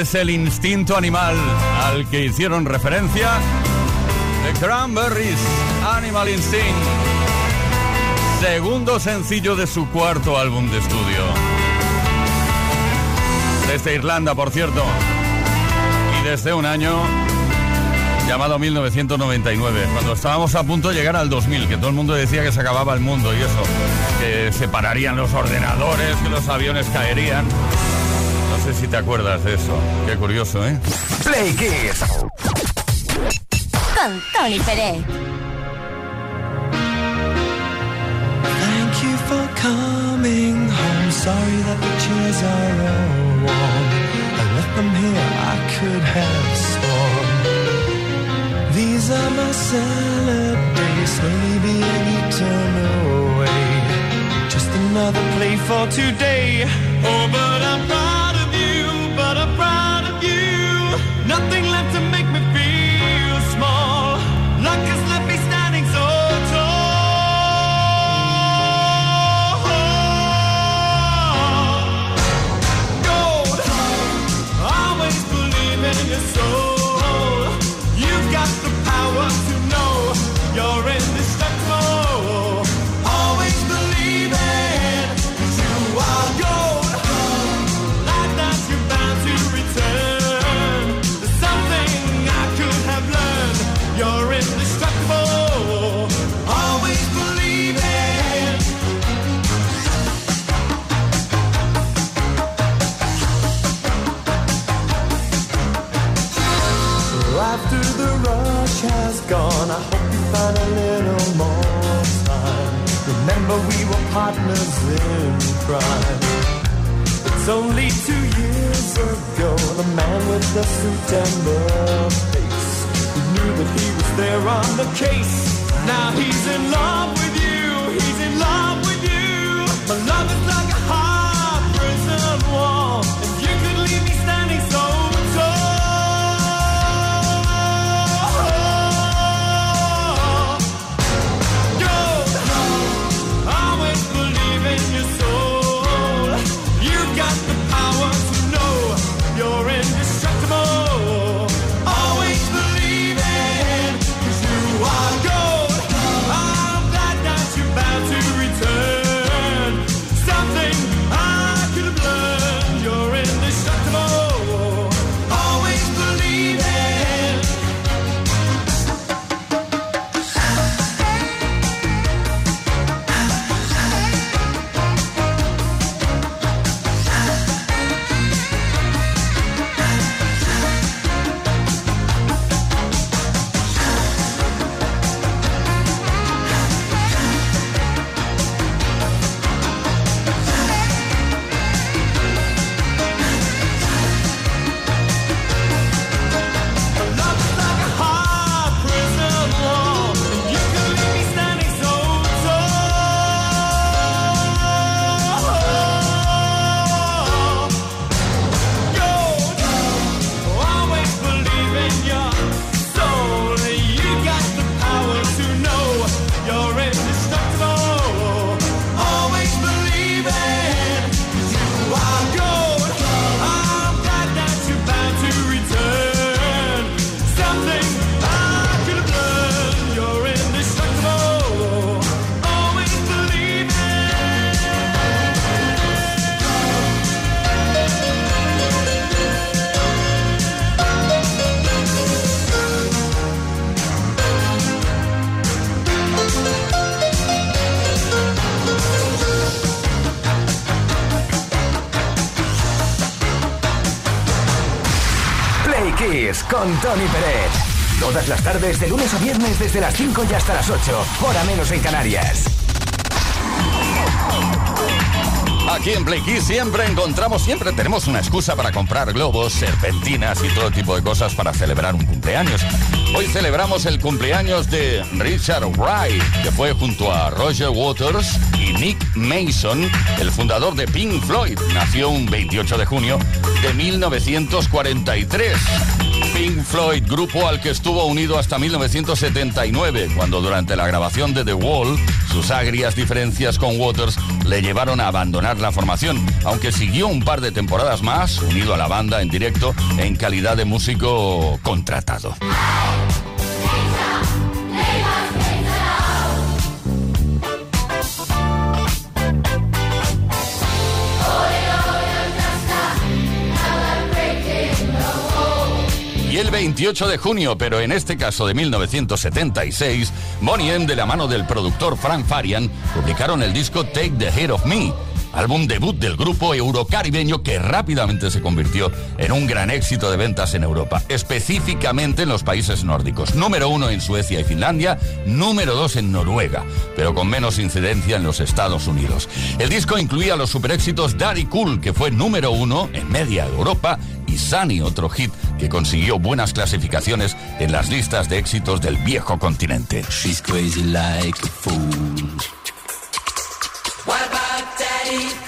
Es el instinto animal al que hicieron referencia The Cranberries Animal Instinct. Segundo sencillo de su cuarto álbum de estudio. Desde Irlanda, por cierto. Y desde un año llamado 1999, cuando estábamos a punto de llegar al 2000, que todo el mundo decía que se acababa el mundo y eso, que se pararían los ordenadores, que los aviones caerían sé si te acuerdas de eso. Qué curioso, ¿eh? Play Kiss. Con Tony Pérez. Thank you for coming home. Sorry that the chairs are all warm. I left them here, I could have sworn. These are my salad days, slowly being eaten away. Just another play for today. Oh, but I'm Nothing left to me partners in crime. It's only two years ago, the man with the suit and the face who knew that he was there on the case. Now he's in love with you, he's in love with you. My love is like Tony Pérez. Todas las tardes, de lunes a viernes, desde las 5 y hasta las 8. Hora menos en Canarias. Aquí en Play siempre encontramos, siempre tenemos una excusa para comprar globos, serpentinas y todo tipo de cosas para celebrar un cumpleaños. Hoy celebramos el cumpleaños de Richard Wright, que fue junto a Roger Waters y Nick Mason, el fundador de Pink Floyd. Nació un 28 de junio de 1943. Pink Floyd, grupo al que estuvo unido hasta 1979, cuando durante la grabación de The Wall, sus agrias diferencias con Waters le llevaron a abandonar la formación, aunque siguió un par de temporadas más unido a la banda en directo en calidad de músico contratado. El 28 de junio, pero en este caso de 1976, Bonnie M, de la mano del productor Frank Farian, publicaron el disco Take the Head of Me, álbum debut del grupo eurocaribeño que rápidamente se convirtió en un gran éxito de ventas en Europa, específicamente en los países nórdicos. Número uno en Suecia y Finlandia, número dos en Noruega, pero con menos incidencia en los Estados Unidos. El disco incluía los superéxitos Daddy Cool, que fue número uno en media Europa, y Sunny, otro hit que consiguió buenas clasificaciones en las listas de éxitos del viejo continente. She's crazy like a fool. ready.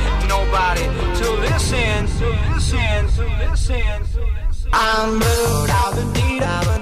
everybody to listen, to listen, to listen. I'm moved. I've been deep, I've been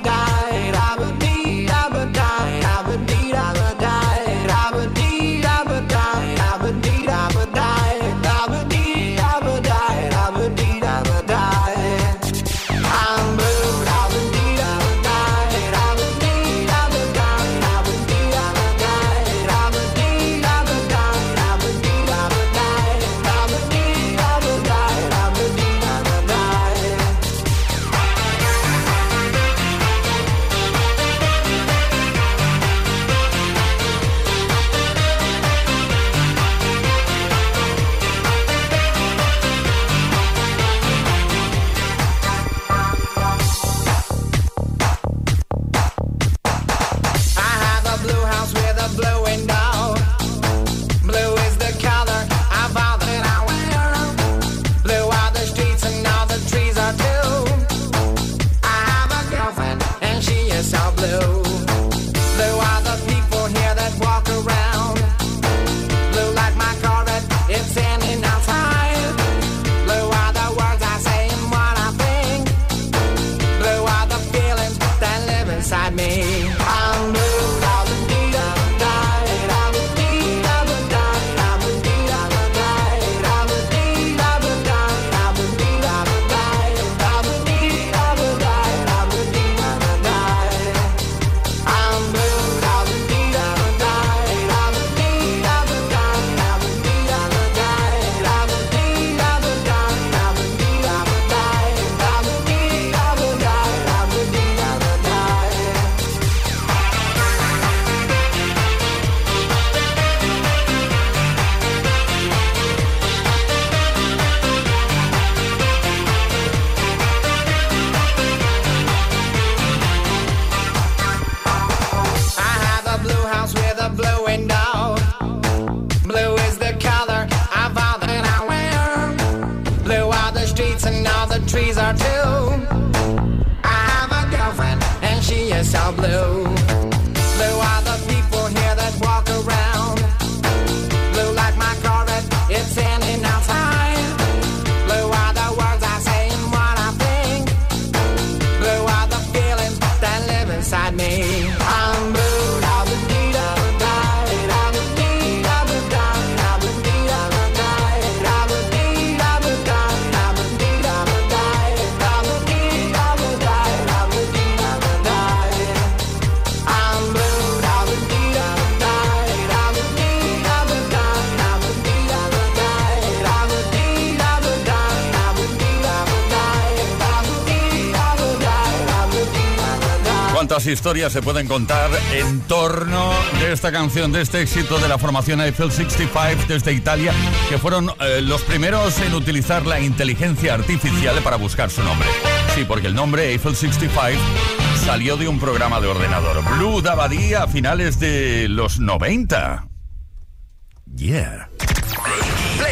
¿Cuántas historias se pueden contar en torno de esta canción, de este éxito de la formación Eiffel 65 desde Italia, que fueron eh, los primeros en utilizar la inteligencia artificial para buscar su nombre? Sí, porque el nombre Eiffel 65 salió de un programa de ordenador. Blue Dabadí a finales de los 90. Yeah.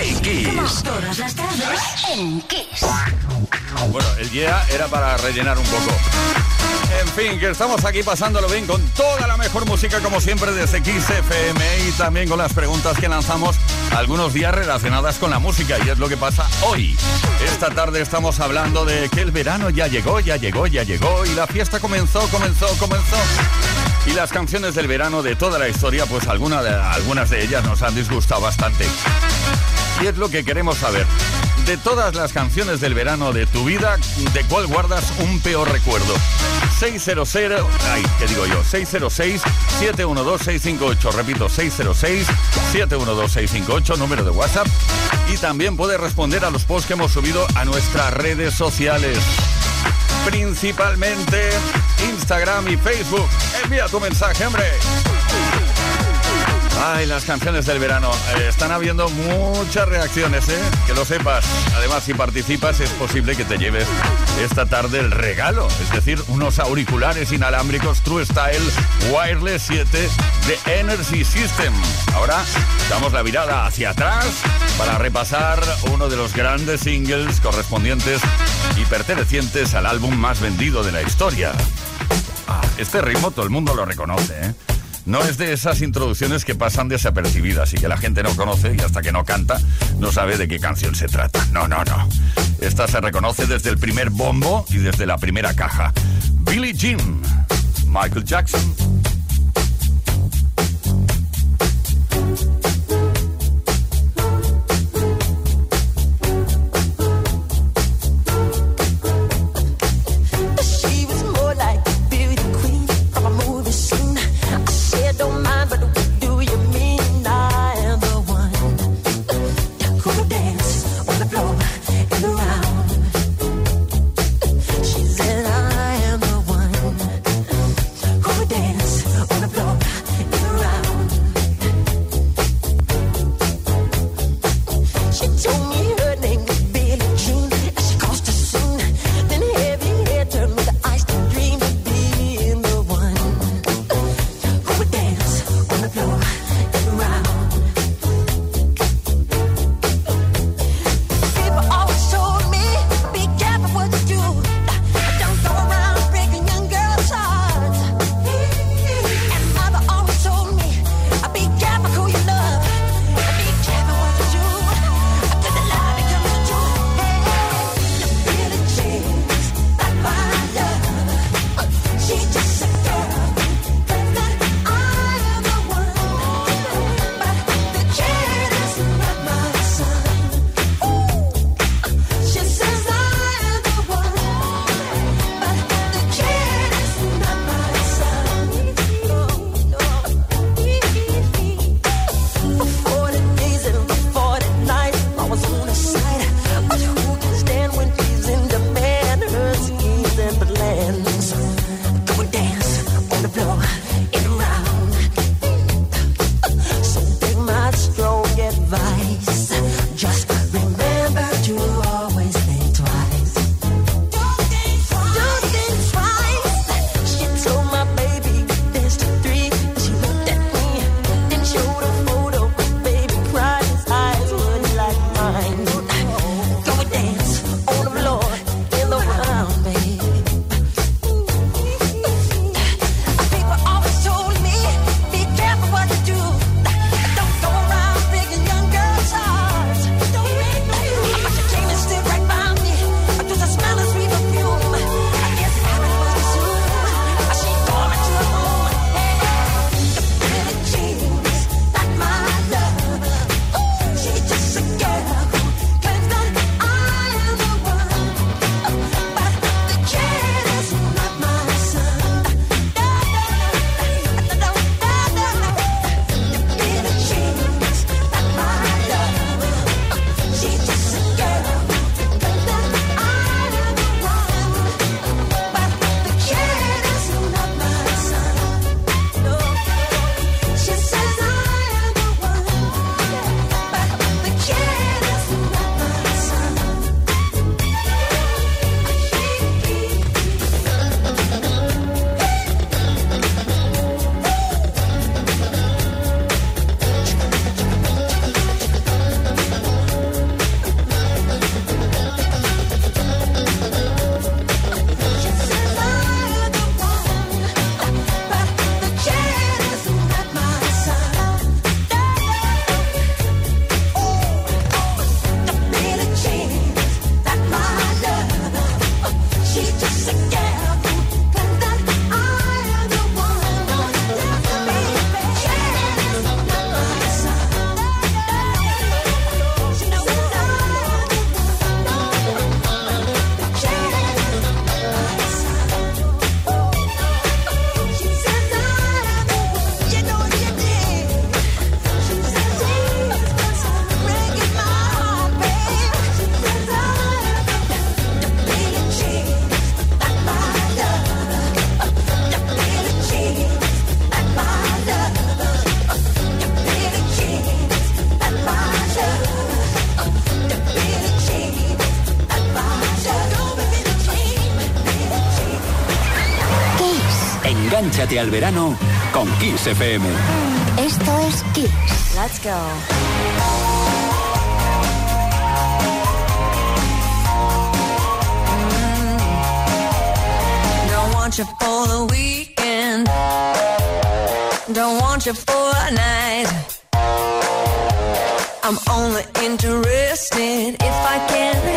Play Kiss. Todas las tardes en Kiss. Bueno, el yeah era para rellenar un poco. En fin, que estamos aquí pasándolo bien con toda la mejor música como siempre desde Kiss FM y también con las preguntas que lanzamos algunos días relacionadas con la música y es lo que pasa hoy. Esta tarde estamos hablando de que el verano ya llegó, ya llegó, ya llegó y la fiesta comenzó, comenzó, comenzó. Y las canciones del verano de toda la historia, pues alguna de- algunas de ellas nos han disgustado bastante. Y es lo que queremos saber. De todas las canciones del verano de tu vida, ¿de cuál guardas un peor recuerdo? 600, ay, ¿qué digo yo? 606-712-658. Repito, 606-712-658, número de WhatsApp. Y también puedes responder a los posts que hemos subido a nuestras redes sociales. Principalmente Instagram y Facebook. Envía tu mensaje, hombre. Ay, las canciones del verano. Eh, están habiendo muchas reacciones, ¿eh? Que lo sepas. Además, si participas, es posible que te lleves esta tarde el regalo. Es decir, unos auriculares inalámbricos True Style Wireless 7 de Energy System. Ahora damos la mirada hacia atrás para repasar uno de los grandes singles correspondientes y pertenecientes al álbum más vendido de la historia. Ah, este ritmo todo el mundo lo reconoce, ¿eh? No es de esas introducciones que pasan desapercibidas y que la gente no conoce y hasta que no canta no sabe de qué canción se trata. No, no, no. Esta se reconoce desde el primer bombo y desde la primera caja. Billie Jean, Michael Jackson. Engánchate al verano con Kiss FM. Esto es Kiss. Let's go. Mm. Don't want you for the weekend. Don't want you for a night. I'm only interested if I can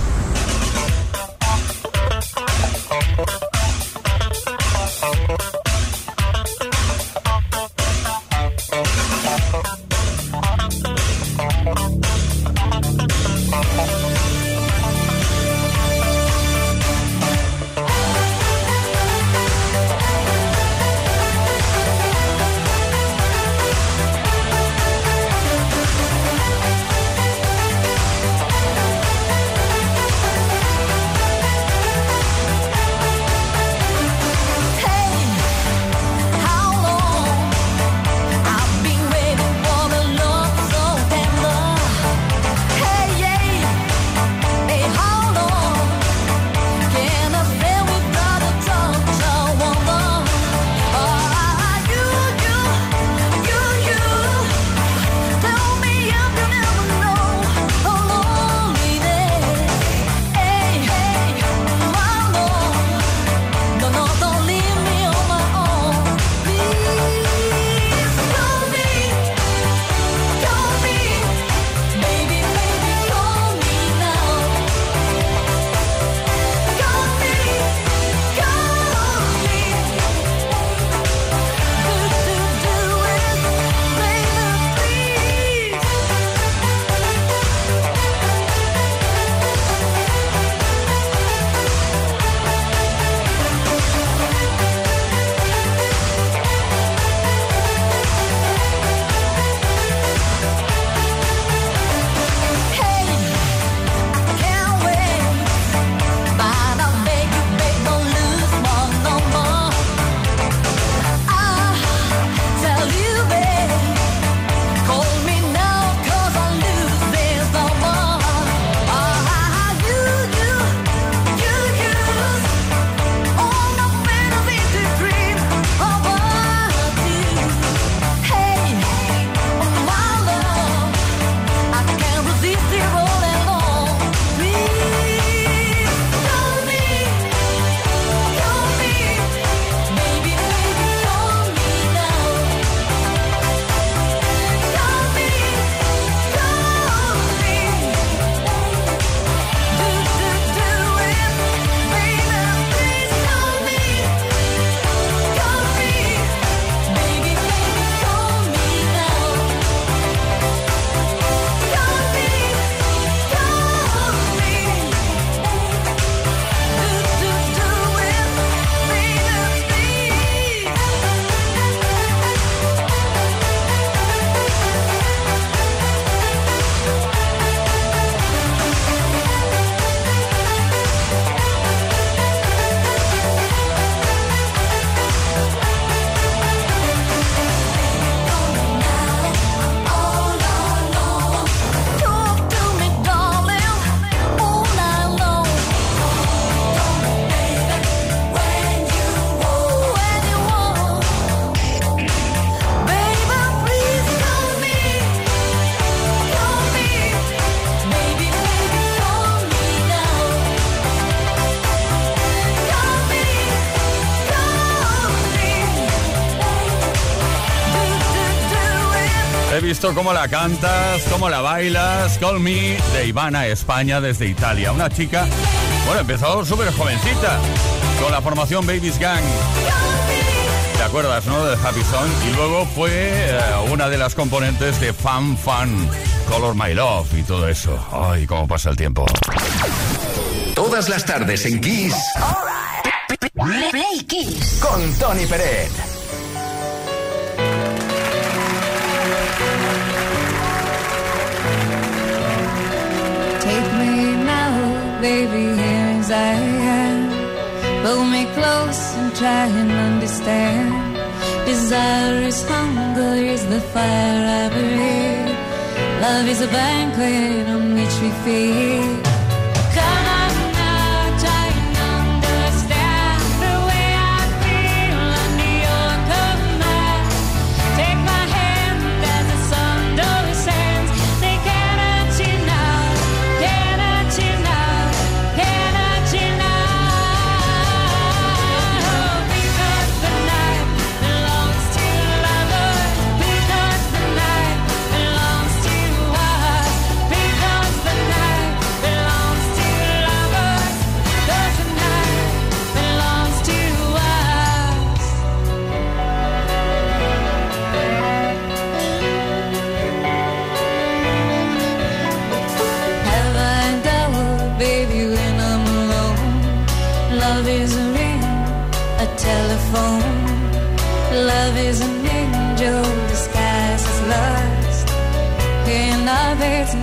Cómo la cantas, cómo la bailas. Call Me de Ivana España desde Italia. Una chica, bueno, empezó súper jovencita con la formación Babies Gang. ¿Te acuerdas, no? De Happy Song. Y luego fue eh, una de las componentes de Fan Fan, Color My Love y todo eso. Ay, cómo pasa el tiempo. Todas las tardes en Kiss. Play Kiss. Con Tony Peret. Baby, here as I am. Pull me close and try and understand. Desire is hunger, is the fire I breathe. Love is a banquet on which we feed.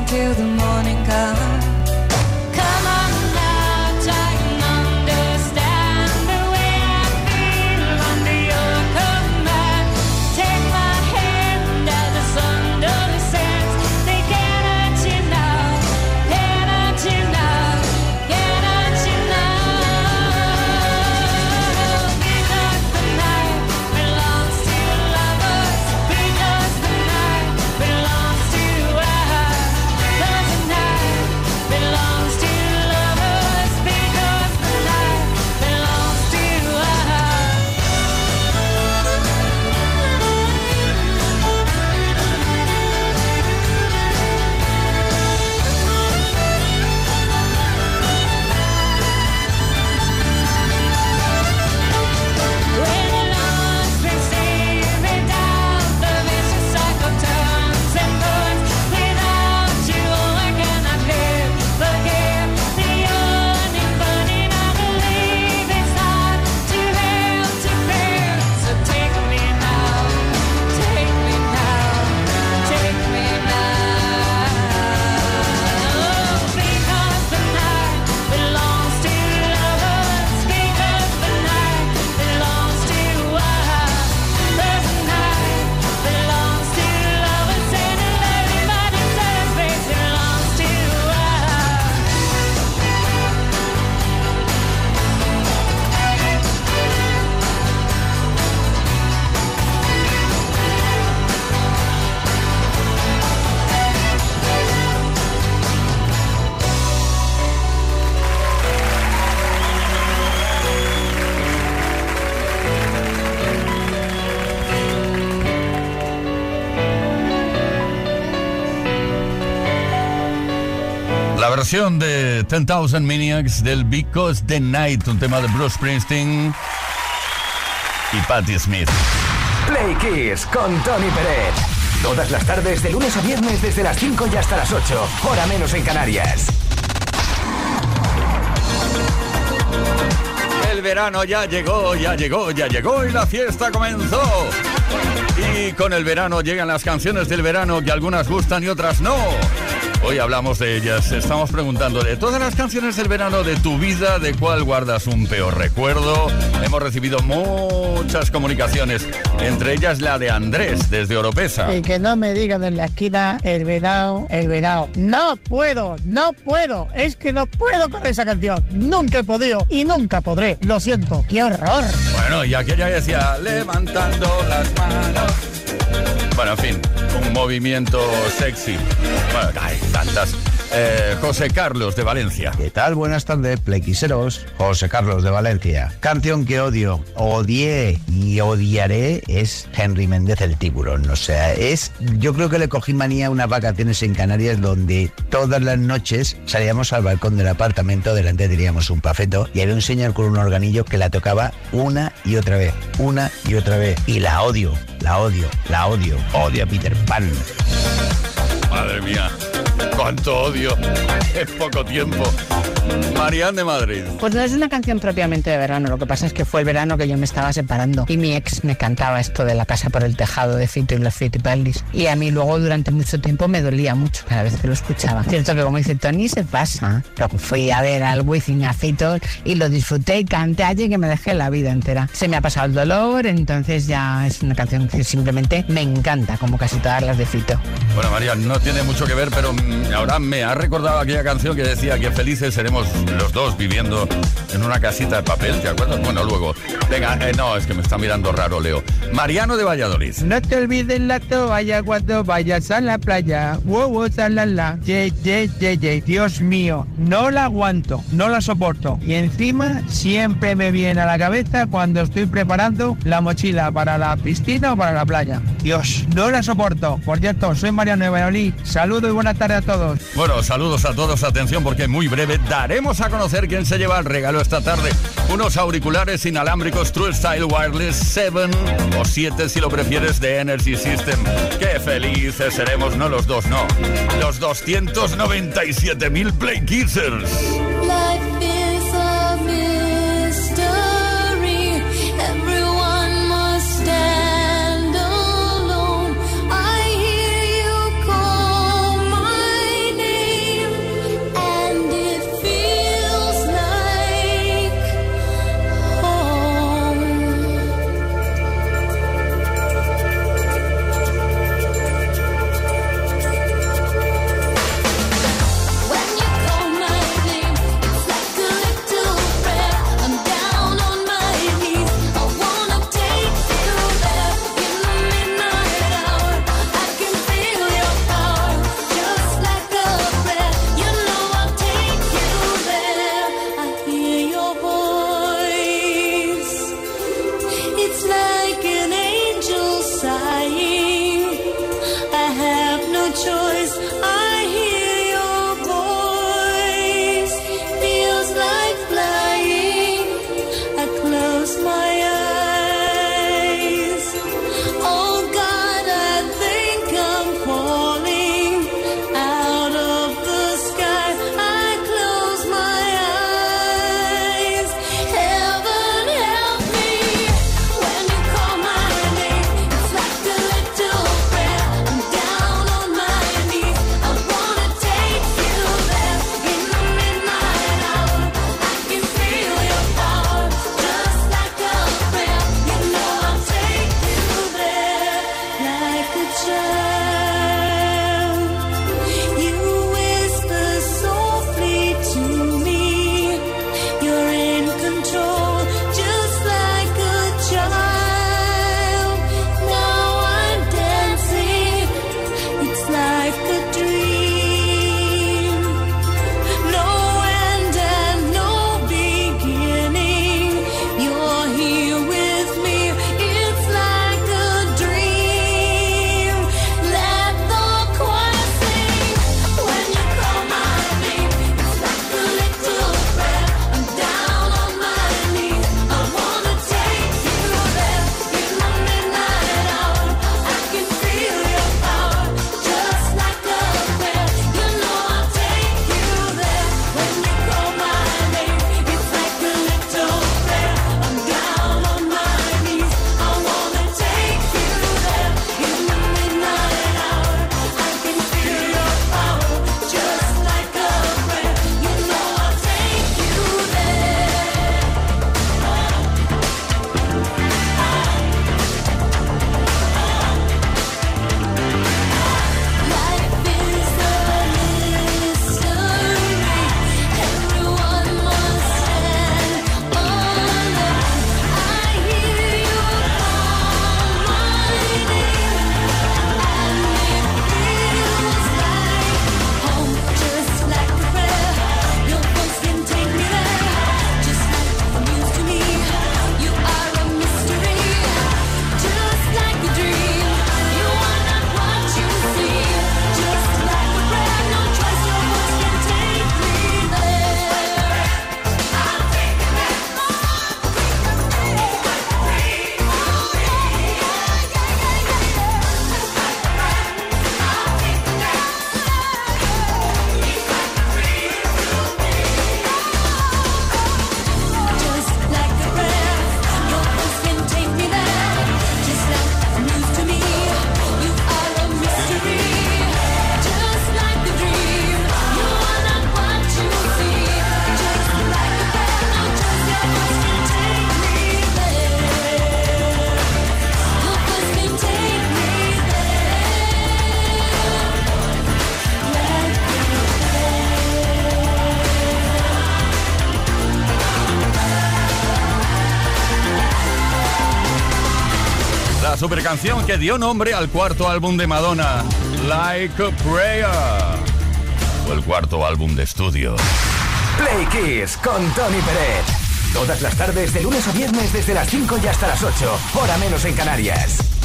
till the La versión de 10,000 Maniacs del Because the Night, un tema de Bruce Springsteen y Patti Smith. Play Kiss con Tony Peret. Todas las tardes, de lunes a viernes, desde las 5 y hasta las 8. Hora menos en Canarias. El verano ya llegó, ya llegó, ya llegó y la fiesta comenzó. Y con el verano llegan las canciones del verano que algunas gustan y otras no. Hoy hablamos de ellas. Estamos preguntando de todas las canciones del verano de tu vida, de cuál guardas un peor recuerdo. Hemos recibido muchas comunicaciones, entre ellas la de Andrés desde Oropesa. Y que no me digan en la esquina el verano, el verano. No puedo, no puedo. Es que no puedo con esa canción. Nunca he podido y nunca podré. Lo siento. ¡Qué horror! Bueno, y aquella decía, levantando las manos. Bueno, en fin, un movimiento sexy. Bueno, hay tantas. Eh, José Carlos de Valencia. ¿Qué tal? Buenas tardes, plequiseros. José Carlos de Valencia. Canción que odio, odié y odiaré es Henry Méndez el tiburón. O sea, es. Yo creo que le cogí manía a unas vacaciones en Canarias donde todas las noches salíamos al balcón del apartamento, delante teníamos un pafeto y había un señor con un organillo que la tocaba una y otra vez, una y otra vez. Y la odio, la odio, la odio. Odio a Peter Pan. Madre mía, cuánto odio. Es poco tiempo. Marian de Madrid. Pues no es una canción propiamente de verano, lo que pasa es que fue el verano que yo me estaba separando y mi ex me cantaba esto de la casa por el tejado de Fito y los Fitipaldis y a mí luego durante mucho tiempo me dolía mucho cada vez que lo escuchaba. Cierto que como dice Tony se pasa, pero fui a ver al Wizzing a Fito y lo disfruté y canté allí que me dejé la vida entera. Se me ha pasado el dolor, entonces ya es una canción que simplemente me encanta, como casi todas las de Fito. Bueno, María, no tiene mucho que ver, pero mm, ahora me ha recordado aquella canción que decía que felices seremos los dos viviendo en una casita de papel, ¿te acuerdas? Bueno, luego. Venga, eh, no, es que me está mirando raro, Leo. Mariano de Valladolid. No te olvides la toalla cuando vayas a la playa. Wow, wow, la Ye, ye, ye, ye. Dios mío, no la aguanto, no la soporto. Y encima siempre me viene a la cabeza cuando estoy preparando la mochila para la piscina o para la playa. Dios, no la soporto. Por cierto, soy Mariano de Valladolid. Saludos y buenas tardes a todos. Bueno, saludos a todos, atención porque muy breve daremos a conocer quién se lleva el regalo esta tarde. Unos auriculares inalámbricos True Style Wireless 7 o 7 si lo prefieres de Energy System. Qué felices seremos, no los dos, no. Los 297.000 Play Kissers. super canción que dio nombre al cuarto álbum de Madonna, Like a Prayer. Fue el cuarto álbum de estudio. Play Kiss con Tony Pérez. Todas las tardes, de lunes a viernes, desde las 5 y hasta las 8, hora menos en Canarias.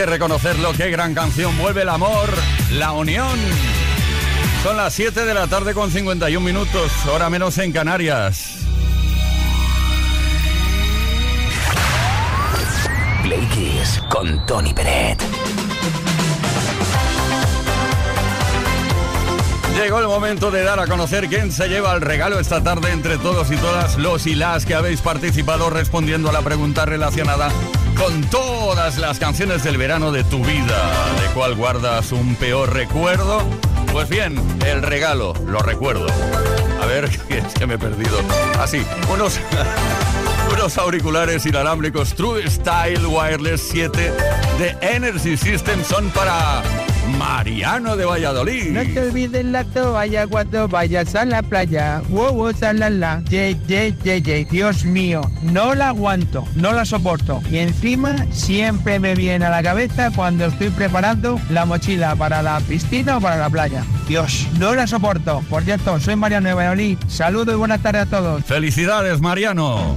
que reconocerlo, qué gran canción. Vuelve el amor, la unión. Son las 7 de la tarde con 51 minutos, hora menos en Canarias. Play Kiss con Tony Peret. Llegó el momento de dar a conocer quién se lleva el regalo esta tarde entre todos y todas los y las que habéis participado respondiendo a la pregunta relacionada con todas las canciones del verano de tu vida. ¿De cuál guardas un peor recuerdo? Pues bien, el regalo, lo recuerdo. A ver, es que me he perdido. Así, unos, unos auriculares inalámbricos True Style Wireless 7 de Energy System son para Mariano de Valladolid. No te olvides la toalla cuando vayas a la playa. Wow, wow, salala. Ye, ye, ye, ye. Dios mío, no la aguanto, no la soporto. Y encima siempre me viene a la cabeza cuando estoy preparando la mochila para la piscina o para la playa. Dios, no la soporto. Por cierto, soy Mariano de Valladolid. Saludos y buenas tardes a todos. Felicidades, Mariano.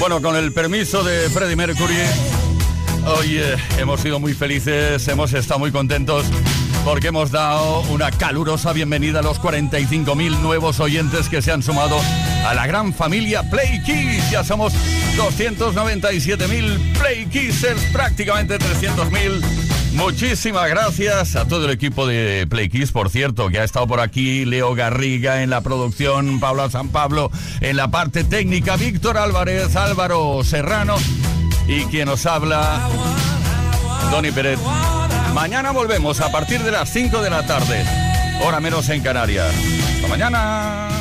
Bueno, con el permiso de Freddie Mercury, hoy eh, hemos sido muy felices, hemos estado muy contentos porque hemos dado una calurosa bienvenida a los 45.000 nuevos oyentes que se han sumado a la gran familia Play Kiss. Ya somos 297.000 Play Kissers, prácticamente 300.000. Muchísimas gracias a todo el equipo de Play Kiss, por cierto, que ha estado por aquí, Leo Garriga en la producción, Pablo San Pablo en la parte técnica, Víctor Álvarez, Álvaro Serrano y quien nos habla, Tony Pérez. Mañana volvemos a partir de las 5 de la tarde, hora menos en Canarias. Hasta mañana.